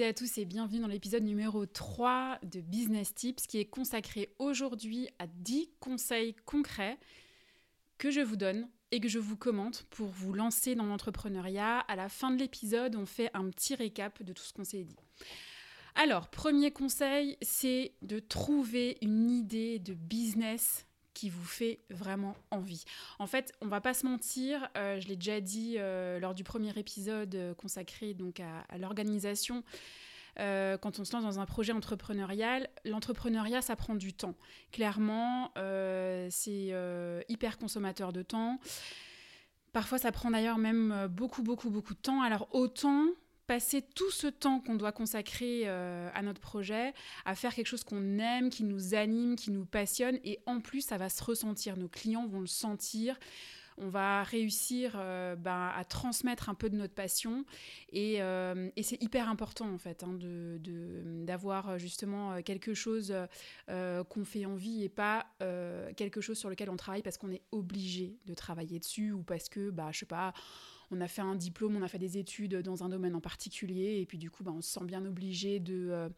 Bonjour à tous et bienvenue dans l'épisode numéro 3 de Business Tips qui est consacré aujourd'hui à 10 conseils concrets que je vous donne et que je vous commente pour vous lancer dans l'entrepreneuriat. À la fin de l'épisode, on fait un petit récap de tout ce qu'on s'est dit. Alors, premier conseil, c'est de trouver une idée de business qui vous fait vraiment envie. En fait, on va pas se mentir, euh, je l'ai déjà dit euh, lors du premier épisode euh, consacré donc à, l'organisation. quand on se lance dans un projet entrepreneurial, l'entrepreneuriat, ça prend du temps. Clairement, c'est hyper consommateur de temps. Parfois, ça prend d'ailleurs même beaucoup, beaucoup, beaucoup de temps. Alors, autant passer tout ce temps qu'on doit consacrer euh, à notre projet, à faire quelque chose qu'on aime, qui nous anime, qui nous passionne, et en plus, ça va se ressentir. Nos clients vont le sentir. On va réussir euh, ben, à transmettre un peu de notre passion et, euh, c'est hyper important en fait hein, d'avoir justement quelque chose qu'on fait envie et pas quelque chose sur lequel on travaille parce qu'on est obligé de travailler dessus ou parce que bah je sais pas on a fait un diplôme, on a fait des études dans un domaine en particulier, et puis du coup, bah, on se sent bien obligé de, euh,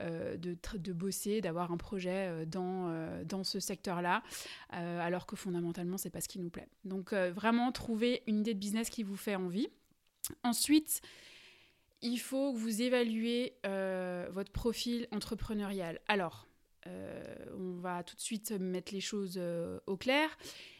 euh, bosser, d'avoir un projet euh, dans, dans ce secteur-là, alors que fondamentalement, c'est pas ce qui nous plaît. Donc vraiment, trouver une idée de business qui vous fait envie. Ensuite, il faut que vous évaluez votre profil entrepreneurial. Alors, on va tout de suite mettre les choses au clair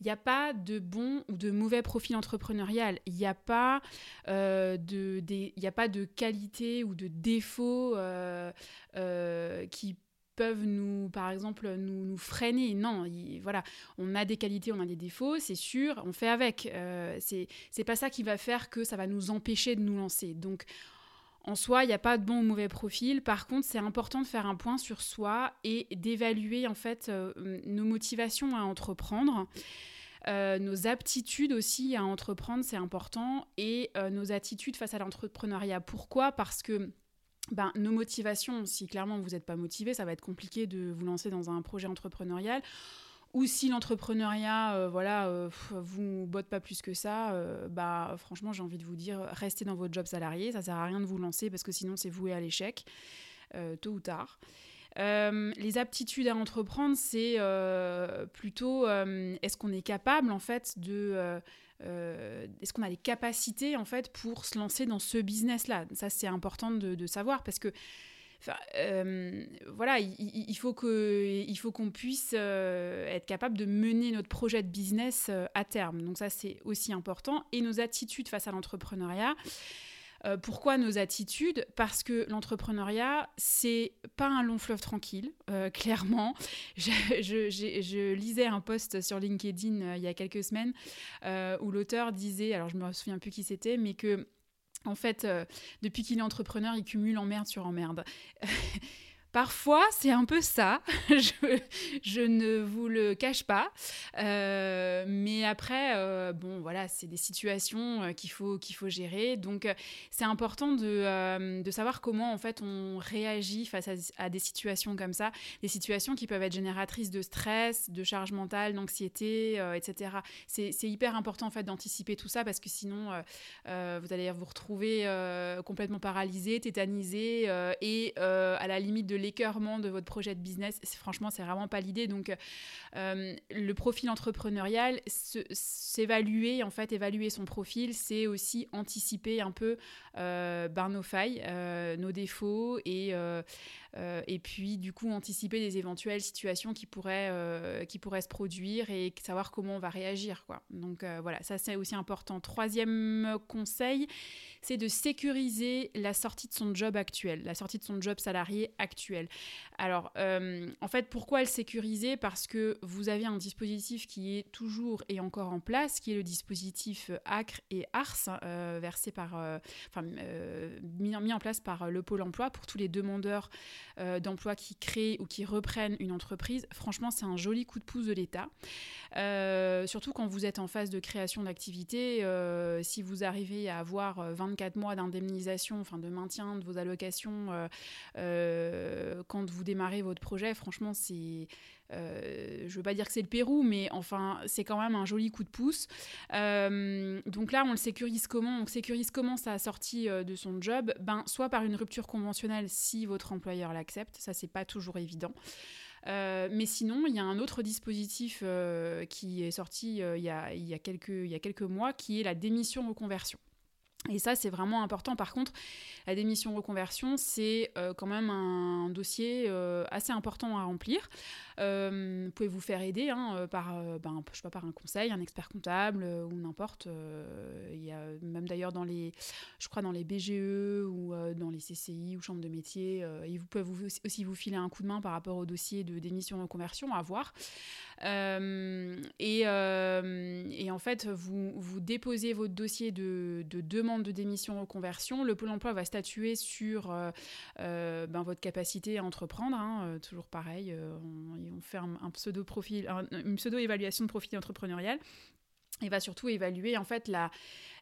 il n'y a pas de bon ou de mauvais profil entrepreneurial. Il n'y a, pas, euh, de, a pas de qualité ou de défaut euh, euh, qui peuvent nous, par exemple, nous, nous freiner. Non, voilà, on a des qualités, on a des défauts, c'est sûr, on fait avec. Euh, c'est pas ça qui va faire que ça va nous empêcher de nous lancer. Donc, en soi, il n'y a pas de bon ou mauvais profil. Par contre, c'est important de faire un point sur soi et d'évaluer euh, nos motivations à entreprendre. Euh, nos aptitudes aussi à entreprendre, c'est important, et euh, nos attitudes face à l'entrepreneuriat. Pourquoi? Parce que ben, nos motivations, si clairement vous n'êtes pas motivé, ça va être compliqué de vous lancer dans un projet entrepreneurial ou si l'entrepreneuriat, euh, voilà, euh, vous botte pas plus que ça, euh, bah franchement, j'ai envie de vous dire, restez dans votre job salarié, ça sert à rien de vous lancer parce que sinon c'est voué à l'échec, tôt ou tard. les aptitudes à entreprendre, c'est plutôt est-ce qu'on est capable en fait de est-ce qu'on a les capacités en fait pour se lancer dans ce business-là? Ça c'est important de, de, savoir parce que euh, voilà, il, faut faut qu'on puisse euh, être capable de mener notre projet de business euh, à terme. Donc ça, c'est aussi important. Et nos attitudes face à l'entrepreneuriat. pourquoi nos attitudes? Parce que l'entrepreneuriat, c'est pas un long fleuve tranquille, clairement. Je, je, lisais un post sur LinkedIn il y a quelques semaines où l'auteur disait, alors je me souviens plus qui c'était, mais que en fait, euh, depuis qu'il est entrepreneur, il cumule emmerde sur emmerde. Parfois, c'est un peu ça, je, ne vous le cache pas. Euh, mais après, euh, bon, voilà, c'est des situations euh, qu'il faut, qu'il faut gérer. Donc, c'est important de, de, savoir comment, en fait, on réagit face à, des situations comme ça. Des situations qui peuvent être génératrices de stress, de charge mentale, d'anxiété, etc. C'est hyper important, en fait, d'anticiper tout ça parce que sinon, vous allez vous retrouver complètement paralysé, tétanisé et à la limite de l'écœurement de votre projet de business, franchement, c'est vraiment pas l'idée. Donc, euh, le profil entrepreneurial, s'évaluer, en fait, évaluer son profil, c'est aussi anticiper un peu euh, ben, nos failles, euh, nos défauts et et puis du coup anticiper des éventuelles situations qui pourraient, qui pourraient se produire et savoir comment on va réagir. Quoi. Donc voilà, ça c'est aussi important. Troisième conseil, c'est de sécuriser la sortie de son job actuel, la sortie de son job salarié actuel. Alors, euh, en fait, pourquoi le sécuriser? Parce que vous avez un dispositif qui est toujours et encore en place, qui est le dispositif ACRE et ARS, euh, versé par, euh, enfin, mis, en place par le Pôle emploi pour tous les demandeurs d'emploi qui créent ou qui reprennent une entreprise. Franchement, c'est un joli coup de pouce de l'État. surtout quand vous êtes en phase de création d'activité, si vous arrivez à avoir 24 mois d'indemnisation, enfin de maintien de vos allocations quand vous démarrer votre projet, franchement, c'est. Euh, je veux pas dire que c'est le Pérou, mais enfin, c'est quand même un joli coup de pouce. Euh, donc là, on le sécurise comment? On sécurise comment sa sortie euh, de son job? Ben, soit par une rupture conventionnelle si votre employeur l'accepte, ça c'est pas toujours évident. mais sinon, il y a un autre dispositif qui est sorti il, y a, il, y a quelques, il y a quelques mois, qui est la démission reconversion. Et ça, c'est vraiment important. Par contre, la démission reconversion, c'est euh, quand même un dossier euh, assez important à remplir. Euh, pouvez vous faire aider hein, par, ben, je sais pas, par un conseil, un expert comptable ou n'importe. Il y a même d'ailleurs dans les, je crois dans les BGE ou dans les CCI ou chambres de métier, ils vous peuvent aussi vous filer un coup de main par rapport au dossier de démission reconversion à voir. Et, et, en fait, vous, vous déposez votre dossier de, de demande de démission reconversion. Le Pôle emploi va statuer sur euh, euh, ben, votre capacité à entreprendre. Hein, euh, toujours pareil, on, fait un, pseudo profil, une pseudo évaluation de profil entrepreneurial. Et va surtout évaluer en fait la,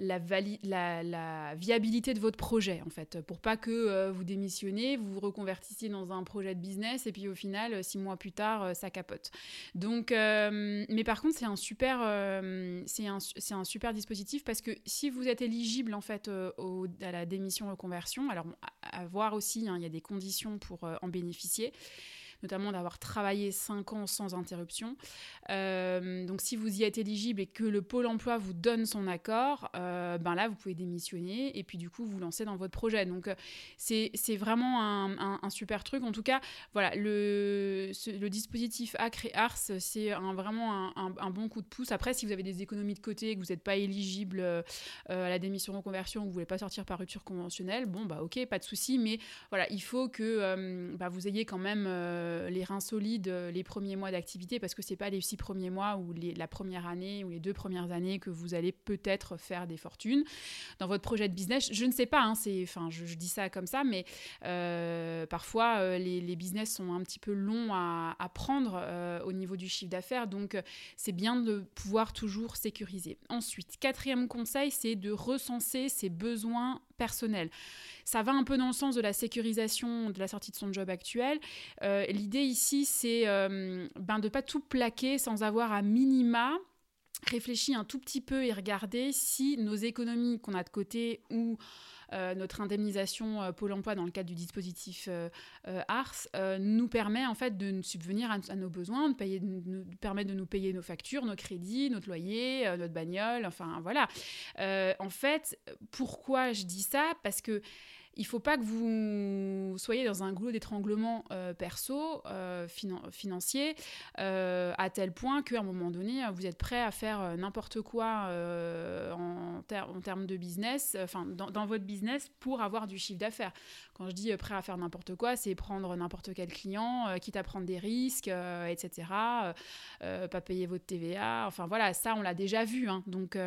la, viabilité de votre projet, en fait, pour pas que euh, vous démissionnez, vous vous reconvertissiez dans un projet de business et puis au final, euh, six mois plus tard, euh, ça capote. Donc, mais par contre, c'est un super, c'est un, un, super dispositif parce que si vous êtes éligible en fait à la démission reconversion, alors à, voir aussi, hein, il y a des conditions pour en bénéficier notamment d'avoir travaillé 5 ans sans interruption. Euh, donc si vous y êtes éligible et que le pôle emploi vous donne son accord, euh, ben là vous pouvez démissionner et puis du coup vous lancer dans votre projet. Donc euh, c'est vraiment un, super truc. En tout cas, voilà, le, le dispositif ACRE et ARS, c'est vraiment un, bon coup de pouce. Après, si vous avez des économies de côté, que vous n'êtes pas éligible à la démission en conversion, que vous voulez pas sortir par rupture conventionnelle, bon bah ok, pas de souci, mais voilà, il faut que bah, vous ayez quand même les reins solides euh, les premiers mois d'activité parce que c'est pas les six premiers mois ou la première année ou les deux premières années que vous allez peut-être faire des fortunes dans votre projet de business. Je ne sais pas, hein, c'est, enfin, je, dis ça comme ça, mais euh, parfois les, business sont un petit peu longs à, prendre au niveau du chiffre d'affaires, donc c'est bien de pouvoir toujours sécuriser. Ensuite, quatrième conseil, c'est de recenser ses besoins personnels. Ça va un peu dans le sens de la sécurisation de la sortie de son job actuel. Euh, l'idée ici, c'est euh, ben, de ne pas tout plaquer sans avoir à minima réfléchi un tout petit peu et regarder si nos économies qu'on a de côté ou euh, notre indemnisation Pôle emploi dans le cadre du dispositif ARS nous permet en fait de subvenir à, nos besoins, de, payer, de, permettre de nous payer nos factures, nos crédits, notre loyer, notre bagnole, enfin voilà. en fait, pourquoi je dis ça? Parce que il faut pas que vous soyez dans un goulot d'étranglement euh, perso, euh, financier, euh, à tel point qu'à un moment donné, vous êtes prêt à faire n'importe quoi en, termes de business, enfin dans, votre business pour avoir du chiffre d'affaires. Quand je dis prêt à faire n'importe quoi, c'est prendre n'importe quel client, quitte à prendre des risques, etc. pas payer votre TVA. Enfin voilà, ça on l'a déjà vu. Hein. Donc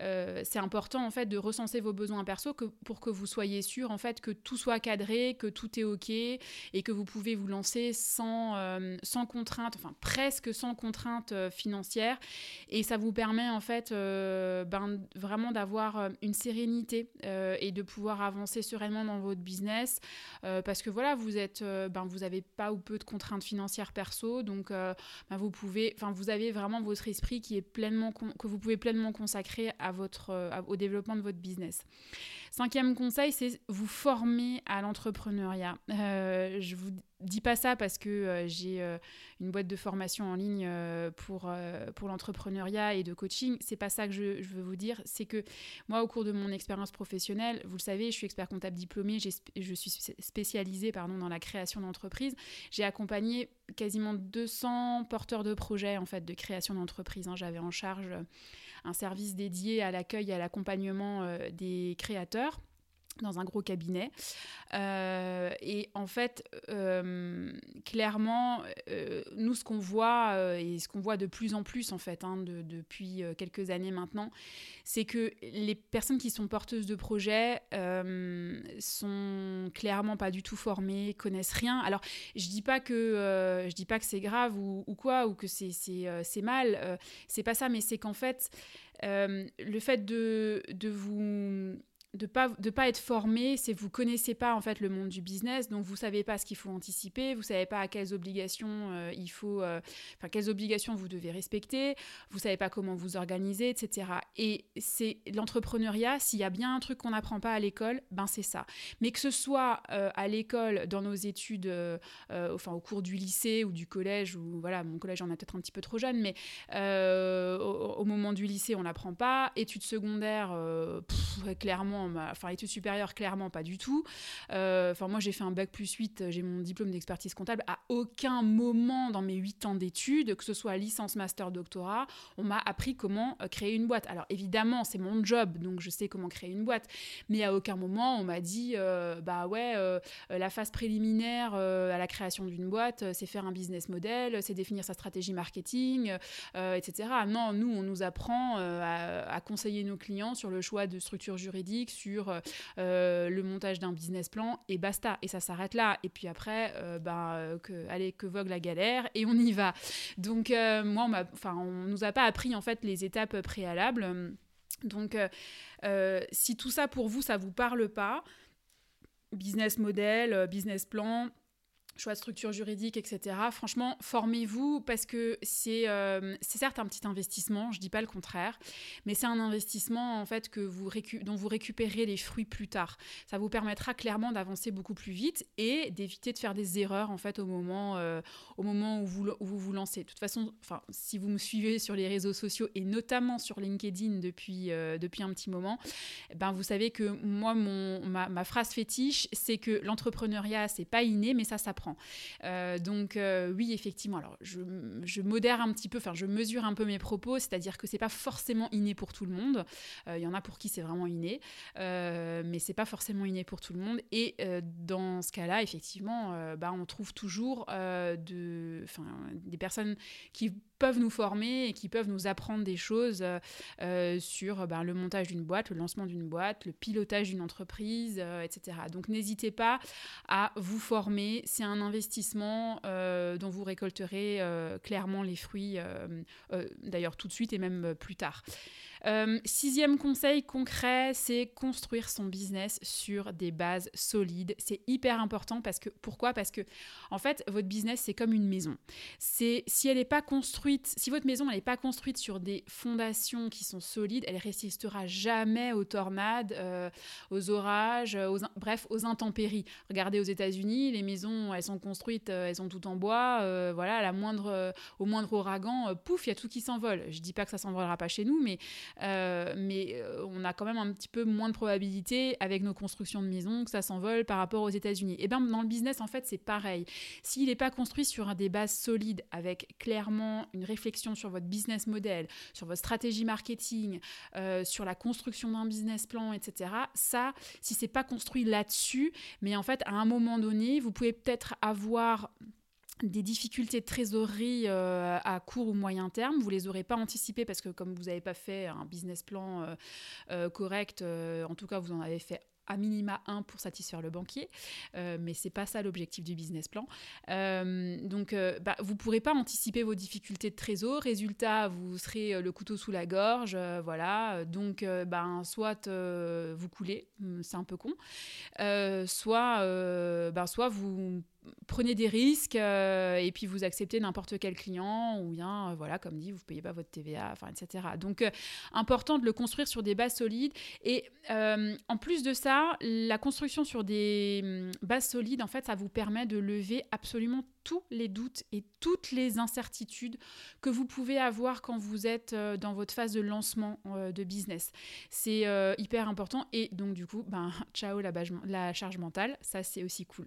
c'est important en fait de recenser vos besoins perso pour que vous soyez en fait que tout soit cadré, que tout est ok et que vous pouvez vous lancer sans, euh, sans contrainte, enfin presque sans contrainte euh, financière. Et ça vous permet en fait euh, ben, vraiment d'avoir une sérénité et de pouvoir avancer sereinement dans votre business parce que voilà, vous êtes, ben, vous avez pas ou peu de contraintes financières perso, donc ben, vous pouvez, enfin vous avez vraiment votre esprit qui est pleinement que vous pouvez pleinement consacrer à votre, au développement de votre business. Cinquième conseil, c'est vous former à l'entrepreneuriat. Euh, je vous dis pas ça parce que euh, j'ai euh, une boîte de formation en ligne pour, l'entrepreneuriat et de coaching. C'est pas ça que je, veux vous dire. C'est que moi, au cours de mon expérience professionnelle, vous le savez, je suis expert comptable diplômé, je suis spécialisée pardon, dans la création d'entreprises. J'ai accompagné quasiment 200 porteurs de projets en fait, de création d'entreprise. Hein. J'avais en charge un service dédié à l'accueil et à l'accompagnement des créateurs dans un gros cabinet. Euh, et en fait, euh, clairement, euh, nous, ce qu'on voit, et ce qu'on voit de plus en plus, en fait, hein, depuis quelques années maintenant, c'est que les personnes qui sont porteuses de projets sont clairement pas du tout formées, connaissent rien. Alors, je dis pas que, je dis pas que c'est grave ou, quoi, ou que c'est mal, c'est pas ça, mais c'est qu'en fait, le fait de, de vous de pas de pas être formé, c'est vous connaissez pas en fait le monde du business, donc vous savez pas ce qu'il faut anticiper, vous savez pas à quelles obligations euh, il faut, euh, quelles obligations vous devez respecter, vous savez pas comment vous organiser, etc. Et c'est l'entrepreneuriat, s'il y a bien un truc qu'on n'apprend pas à l'école, ben c'est ça. Mais que ce soit euh, à l'école, dans nos études, enfin au cours du lycée ou du collège, ou voilà, mon collège on a peut-être un petit peu trop jeune, mais au, moment du lycée on n'apprend pas, études secondaires, clairement enfin études supérieures, clairement pas du tout. Euh, enfin moi j'ai fait un bac plus 8, j'ai mon diplôme d'expertise comptable. À aucun moment dans mes 8 ans d'études, que ce soit licence, master, doctorat, on m'a appris comment euh, créer une boîte. Alors évidemment c'est mon job, donc je sais comment créer une boîte, mais à aucun moment on m'a dit euh, bah ouais la phase préliminaire à la création d'une boîte, c'est faire un business model, c'est définir sa stratégie marketing, etc. Non, nous on nous apprend à, à conseiller nos clients sur le choix de structure sur euh, euh, le montage d'un business plan et basta. Et ça s'arrête là. Et puis après, ben, que, allez, que vogue la galère et on y va. Donc, moi, on, enfin, on nous a pas appris en fait les étapes préalables. Donc, si tout ça pour vous, ça vous parle pas, business model, business plan, choix de structure juridique, etc. Franchement, formez-vous parce que c'est euh, certes un petit investissement, je dis pas le contraire, mais c'est un investissement en fait que vous dont vous récupérez les fruits plus tard. Ça vous permettra clairement d'avancer beaucoup plus vite et d'éviter de faire des erreurs en fait au moment, euh, au moment où, vous, vous vous lancez. De toute façon, si vous me suivez sur les réseaux sociaux et notamment sur LinkedIn depuis, euh, depuis un petit moment, ben vous savez que moi, mon, ma, ma phrase fétiche, c'est que l'entrepreneuriat, c'est pas inné, mais ça s'apprend. Euh, donc euh, oui, effectivement. Alors je, modère un petit peu, enfin je mesure un peu mes propos, c'est-à-dire que c'est pas forcément inné pour tout le monde. Euh, il y en a pour qui c'est vraiment inné, mais c'est pas forcément inné pour tout le monde. Et dans ce cas-là, effectivement, bah, on trouve toujours de, des personnes qui peuvent nous former et qui peuvent nous apprendre des choses sur ben, le montage d'une boîte, le lancement d'une boîte, le pilotage d'une entreprise, etc. Donc n'hésitez pas à vous former. C'est un investissement dont vous récolterez clairement les fruits, d'ailleurs tout de suite et même plus tard. Euh, sixième conseil concret, c'est construire son business sur des bases solides. C'est hyper important parce que pourquoi? Parce que en fait, votre business c'est comme une maison. C'est si elle n'est pas construite, si votre maison n'est pas construite sur des fondations qui sont solides, elle résistera jamais aux tornades, euh, aux orages, aux, bref, aux intempéries. Regardez aux États-Unis, les maisons elles sont construites, euh, elles sont toutes en bois. voilà, au moindre ouragan, pouf, il y a tout qui s'envole. Je dis pas que ça s'envolera pas chez nous, mais euh, mais euh, on a quand même un petit peu moins de probabilité avec nos constructions de maisons que ça s'envole par rapport aux États-Unis. Et bien dans le business, en fait, c'est pareil. S'il n'est pas construit sur des bases solides, avec clairement une réflexion sur votre business model, sur votre stratégie marketing, euh, sur la construction d'un business plan, etc., ça, si c'est pas construit là-dessus, mais en fait, à un moment donné, vous pouvez peut-être avoir des difficultés de trésorerie euh, à court ou moyen terme, vous les aurez pas anticipées parce que comme vous n'avez pas fait un business plan euh, euh, correct, en tout cas vous en avez fait à minima un pour satisfaire le banquier, mais c'est pas ça l'objectif du business plan. donc, bah, vous pourrez pas anticiper vos difficultés de trésor. Résultat, vous serez le couteau sous la gorge, voilà. Donc, ben, soit vous coulez, hum, c'est un peu con, soit, ben, soit vous prenez des risques et puis vous acceptez n'importe quel client ou bien, voilà, comme dit, vous ne payez pas votre TVA, enfin, etc. Donc, important de le construire sur des bases solides. Et en plus de ça, la construction sur des hum, bases solides, en fait, ça vous permet de lever absolument tous les doutes et toutes les incertitudes que vous pouvez avoir quand vous êtes euh, dans votre phase de lancement euh, de business. C'est euh, hyper important et donc du coup, ben, ciao la, la charge mentale, ça c'est aussi cool.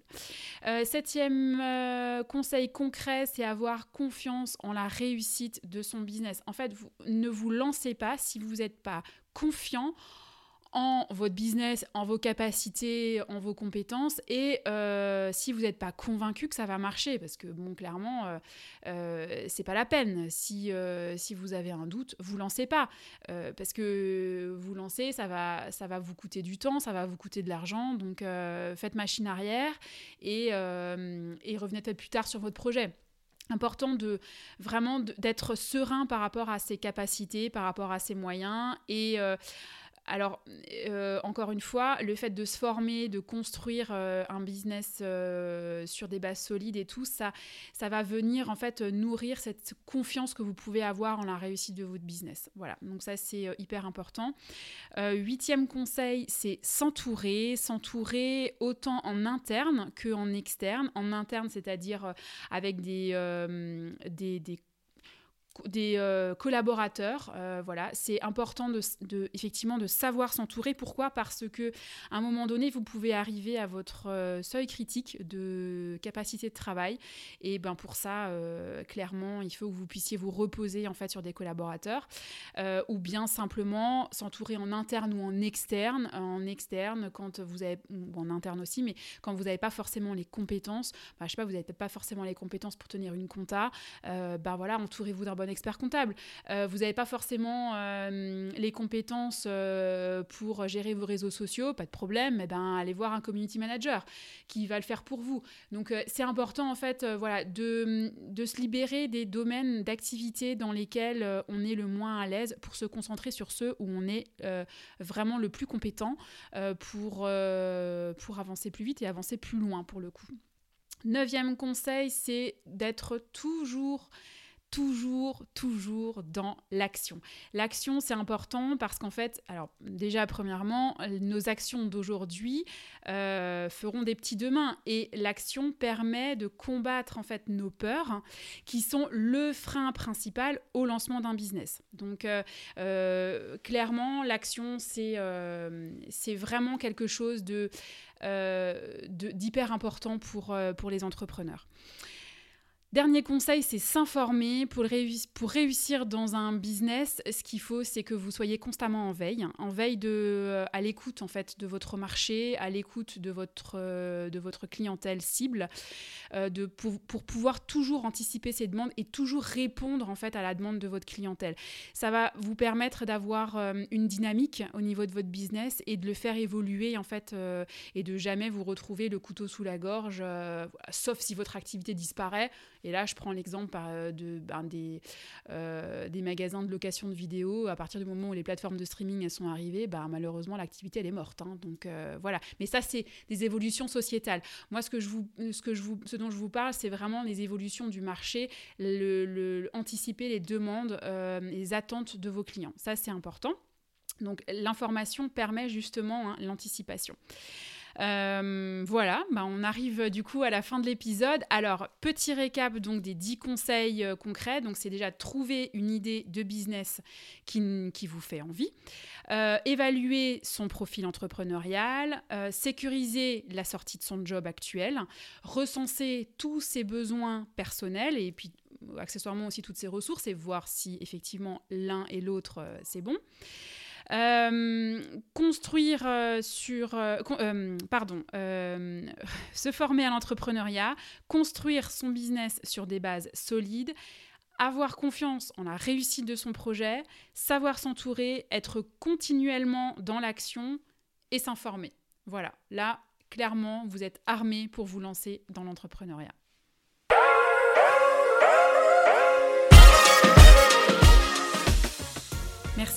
septième conseil concret, c'est avoir confiance en la réussite de son business. En fait, vous, ne vous lancez pas si vous n'êtes pas confiant en votre business, en vos capacités, en vos compétences. Et euh, si vous n'êtes pas convaincu que ça va marcher, parce que bon, clairement, euh, euh, c'est pas la peine. Si, si vous avez un doute, vous lancez pas, parce que vous lancez, ça va, ça va vous coûter du temps, ça va vous coûter de l'argent. Donc faites machine arrière et, et revenez peut-être plus tard sur votre projet important de vraiment d'être serein par rapport à ses capacités, par rapport à ses moyens et alors, euh, encore une fois, le fait de se former, de construire euh, un business euh, sur des bases solides et tout, ça, va venir en fait nourrir cette confiance que vous pouvez avoir en la réussite de votre business. Voilà, donc ça c'est hyper important. huitième conseil, c'est s'entourer, s'entourer autant en interne qu'en externe. En interne, c'est-à-dire avec des, des des euh, collaborateurs. Euh, voilà, c'est important de, effectivement de savoir s'entourer. Pourquoi? Parce que à un moment donné, vous pouvez arriver à votre euh, seuil critique de capacité de travail. Et ben pour ça, clairement, il faut que vous puissiez vous reposer en fait sur des collaborateurs, ou bien simplement s'entourer en interne ou en externe. En externe, quand vous avez, en interne aussi, mais quand vous n'avez pas forcément les compétences, ben, je sais pas, vous n'avez pas forcément les compétences pour tenir une compta, ben voilà, entourez-vous d'un expert comptable. Euh, vous n'avez pas forcément euh, les compétences euh, pour gérer vos réseaux sociaux, pas de problème, eh ben, allez voir un community manager qui va le faire pour vous. Donc c'est important en fait voilà, de, de, se libérer des domaines d'activité dans lesquels on est le moins à l'aise pour se concentrer sur ceux où on est vraiment le plus compétent pour, pour avancer plus vite et avancer plus loin pour le coup. Neuvième conseil, c'est d'être toujours toujours, toujours dans l'action. L'action, c'est important parce qu'en fait, alors déjà, premièrement, nos actions d'aujourd'hui euh, feront des petits demain et l'action permet de combattre en fait nos peurs qui sont le frein principal au lancement d'un business. Donc, euh, euh, clairement, l'action, c'est vraiment quelque chose d'hyper important pour, pour les entrepreneurs. Dernier conseil, c'est s'informer. Pour, réussir dans un business, ce qu'il faut, c'est que vous soyez constamment en veille, en veille euh, à l'écoute en fait de votre marché, à l'écoute de votre, euh, de votre clientèle cible, euh, pour, pour, pouvoir toujours anticiper ces demandes et toujours répondre en fait à la demande de votre clientèle. Ça va vous permettre d'avoir une dynamique au niveau de votre business et de le faire évoluer en fait et de jamais vous retrouver le couteau sous la gorge, sauf si votre activité disparaît et là, je prends l'exemple euh, de, ben, des, euh, des magasins de location de vidéos. À partir du moment où les plateformes de streaming elles sont arrivées, ben, malheureusement, l'activité, elle est morte. Hein. donc euh, voilà. Mais ça, c'est des évolutions sociétales. Moi, ce, que je vous, ce, dont je vous parle, c'est vraiment les évolutions du marché, anticiper les demandes, les attentes de vos clients. Ça, c'est important. Donc l'information permet justement hein, l'anticipation. Euh, voilà, bah on arrive du coup à la fin de l'épisode. Alors, petit récap donc des 10 conseils euh, concrets. Donc, c'est déjà trouver une idée de business qui, qui vous fait envie. Euh, évaluer son profil entrepreneurial, sécuriser la sortie de son job actuel, recenser tous ses besoins personnels et puis accessoirement aussi toutes ses ressources et voir si effectivement l'un et l'autre c'est bon. Euh, construire euh, sur... Euh, pardon. se former à l'entrepreneuriat, construire son business sur des bases solides, avoir confiance en la réussite de son projet, savoir s'entourer, être continuellement dans l'action et s'informer. Voilà, là, clairement, vous êtes armé pour vous lancer dans l'entrepreneuriat.